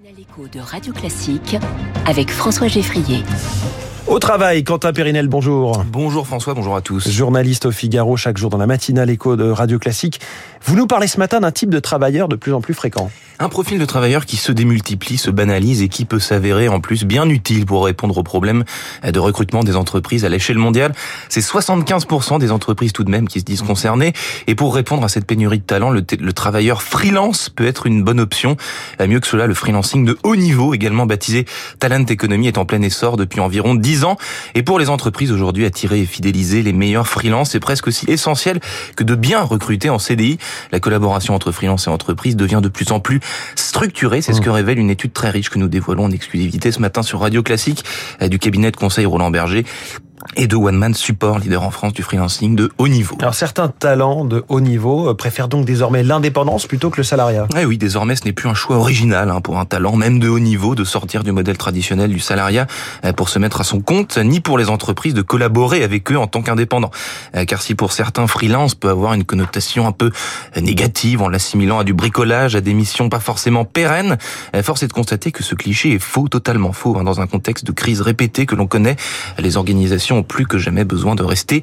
L'écho de Radio Classique avec François Geffrier. Au travail, Quentin Périnel, bonjour. Bonjour François, bonjour à tous. Journaliste au Figaro chaque jour dans la matinale écho de Radio Classique. Vous nous parlez ce matin d'un type de travailleur de plus en plus fréquent. Un profil de travailleur qui se démultiplie, se banalise et qui peut s'avérer en plus bien utile pour répondre aux problèmes de recrutement des entreprises à l'échelle mondiale. C'est 75% des entreprises tout de même qui se disent concernées. Et pour répondre à cette pénurie de talent, le, le travailleur freelance peut être une bonne option. Mieux que cela, le freelancing de haut niveau, également baptisé Talent Economy, est en plein essor depuis environ 10 ans. Et pour les entreprises aujourd'hui, attirer et fidéliser les meilleurs freelances, c'est presque aussi essentiel que de bien recruter en CDI. La collaboration entre freelance et entreprise devient de plus en plus structurée. C'est ce mmh. que révèle une étude très riche que nous dévoilons en exclusivité ce matin sur Radio Classique euh, du cabinet de conseil Roland Berger et de One Man Support, leader en France du freelancing de haut niveau. Alors certains talents de haut niveau euh, préfèrent donc désormais l'indépendance plutôt que le salariat. Eh oui, désormais ce n'est plus un choix original hein, pour un talent, même de haut niveau, de sortir du modèle traditionnel du salariat euh, pour se mettre à son compte, ni pour les entreprises de collaborer avec eux en tant qu'indépendants. Euh, car si pour certains freelance peut avoir une connotation un peu négative en l'assimilant à du bricolage, à des missions pas forcément pérennes, force est de constater que ce cliché est faux, totalement faux, hein, dans un contexte de crise répétée que l'on connaît. Les organisations plus que jamais besoin de rester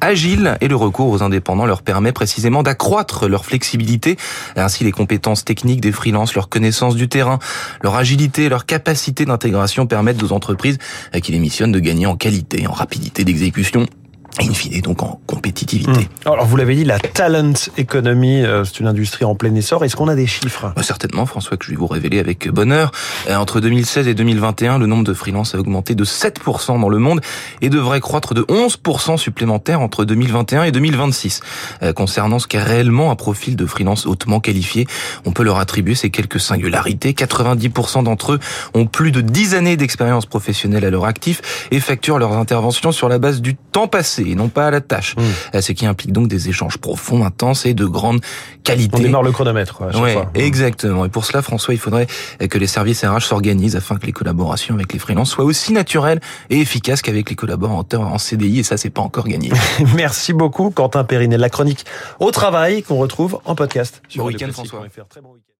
agiles et le recours aux indépendants leur permet précisément d'accroître leur flexibilité. Ainsi, les compétences techniques des freelances, leur connaissance du terrain, leur agilité, leur capacité d'intégration permettent aux entreprises qui les missionnent de gagner en qualité, en rapidité d'exécution et in fine donc en compétitivité. Hmm. Alors vous l'avez dit, la talent economy, euh, c'est une industrie en plein essor. Est-ce qu'on a des chiffres? Bah, Certainement, François, que je vais vous révéler avec bonheur. Euh, entre 2016 et 2021, le nombre de freelances a augmenté de 7% dans le monde et devrait croître de 11% supplémentaire entre 2021 et 2026. Euh, concernant ce qu'est réellement un profil de freelance hautement qualifié, on peut leur attribuer ces quelques singularités. 90% d'entre eux ont plus de 10 années d'expérience professionnelle à leur actif et facturent leurs interventions sur la base du temps passé et non pas à la tâche. Mmh. Ce qui implique donc des échanges profonds, intenses et de grande qualité. On démarre le chronomètre. À ouais, exactement. Et pour cela, François, il faudrait que les services RH s'organisent afin que les collaborations avec les freelances soient aussi naturelles et efficaces qu'avec les collaborateurs en CDI. Et ça, c'est pas encore gagné. Merci beaucoup, Quentin Périnet. La chronique au travail qu'on retrouve en podcast. Sur bon week-end, François.